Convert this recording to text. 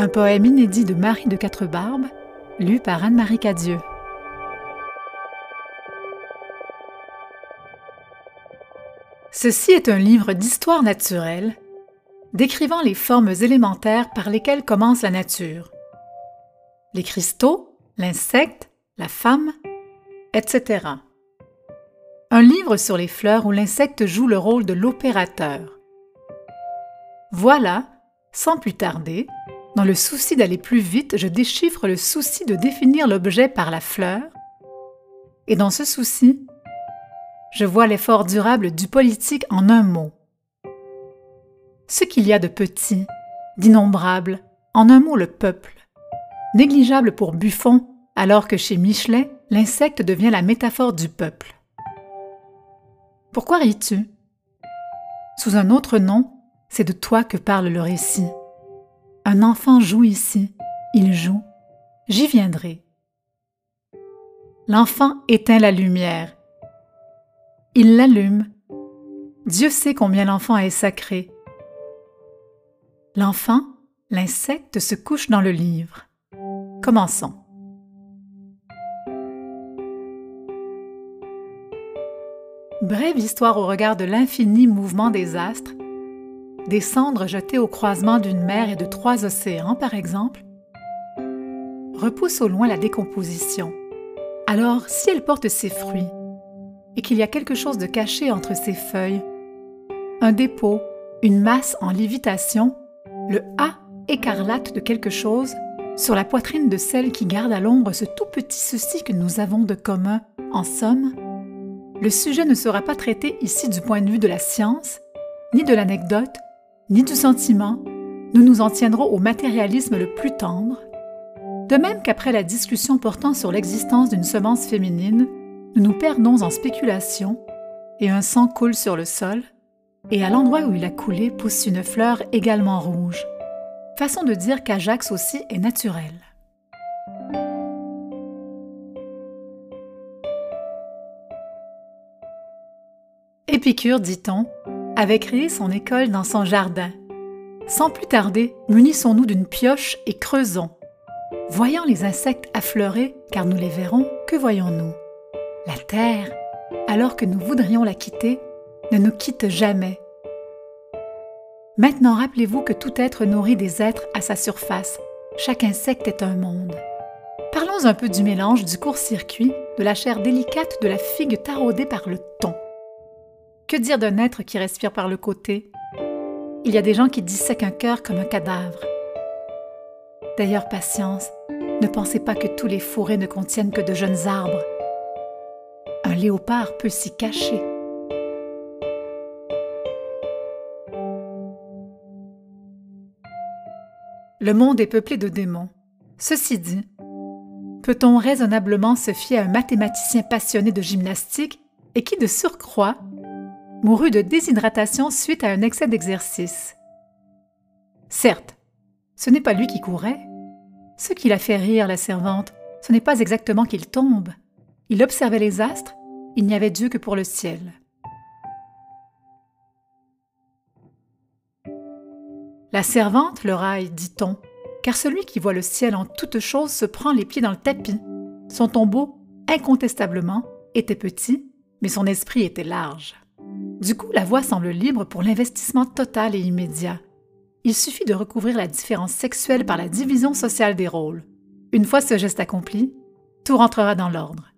Un poème inédit de Marie de Quatre-Barbes, lu par Anne-Marie Cadieux. Ceci est un livre d'histoire naturelle décrivant les formes élémentaires par lesquelles commence la nature. Les cristaux, l'insecte, la femme, etc. Un livre sur les fleurs où l'insecte joue le rôle de l'opérateur. Voilà, sans plus tarder, dans le souci d'aller plus vite, je déchiffre le souci de définir l'objet par la fleur, et dans ce souci, je vois l'effort durable du politique en un mot. Ce qu'il y a de petit, d'innombrable, en un mot le peuple, négligeable pour Buffon, alors que chez Michelet, l'insecte devient la métaphore du peuple. Pourquoi ris-tu? Sous un autre nom, c'est de toi que parle le récit. Un enfant joue ici, il joue, j'y viendrai. L'enfant éteint la lumière. Il l'allume. Dieu sait combien l'enfant est sacré. L'enfant, l'insecte, se couche dans le livre. Commençons. Brève histoire au regard de l'infini mouvement des astres des cendres jetées au croisement d'une mer et de trois océans, par exemple, repousse au loin la décomposition. Alors, si elle porte ses fruits, et qu'il y a quelque chose de caché entre ses feuilles, un dépôt, une masse en lévitation, le A écarlate de quelque chose sur la poitrine de celle qui garde à l'ombre ce tout petit ceci que nous avons de commun, en somme, le sujet ne sera pas traité ici du point de vue de la science, ni de l'anecdote, ni du sentiment, nous nous en tiendrons au matérialisme le plus tendre, de même qu'après la discussion portant sur l'existence d'une semence féminine, nous nous perdons en spéculation et un sang coule sur le sol, et à l'endroit où il a coulé pousse une fleur également rouge. Façon de dire qu'Ajax aussi est naturel. Épicure, dit-on, avait créé son école dans son jardin. Sans plus tarder, munissons-nous d'une pioche et creusons. Voyant les insectes affleurer, car nous les verrons, que voyons-nous? La terre, alors que nous voudrions la quitter, ne nous quitte jamais. Maintenant rappelez-vous que tout être nourrit des êtres à sa surface. Chaque insecte est un monde. Parlons un peu du mélange du court-circuit, de la chair délicate de la figue taraudée par le thon. Que dire d'un être qui respire par le côté? Il y a des gens qui dissèquent un cœur comme un cadavre. D'ailleurs, patience, ne pensez pas que tous les fourrés ne contiennent que de jeunes arbres. Un léopard peut s'y cacher. Le monde est peuplé de démons. Ceci dit, peut-on raisonnablement se fier à un mathématicien passionné de gymnastique et qui, de surcroît, mourut de déshydratation suite à un excès d'exercice. Certes, ce n'est pas lui qui courait. Ce qui l'a fait rire la servante, ce n'est pas exactement qu'il tombe. Il observait les astres, il n'y avait Dieu que pour le ciel. La servante le raille, dit-on, car celui qui voit le ciel en toutes choses se prend les pieds dans le tapis. Son tombeau, incontestablement, était petit, mais son esprit était large. Du coup, la voie semble libre pour l'investissement total et immédiat. Il suffit de recouvrir la différence sexuelle par la division sociale des rôles. Une fois ce geste accompli, tout rentrera dans l'ordre.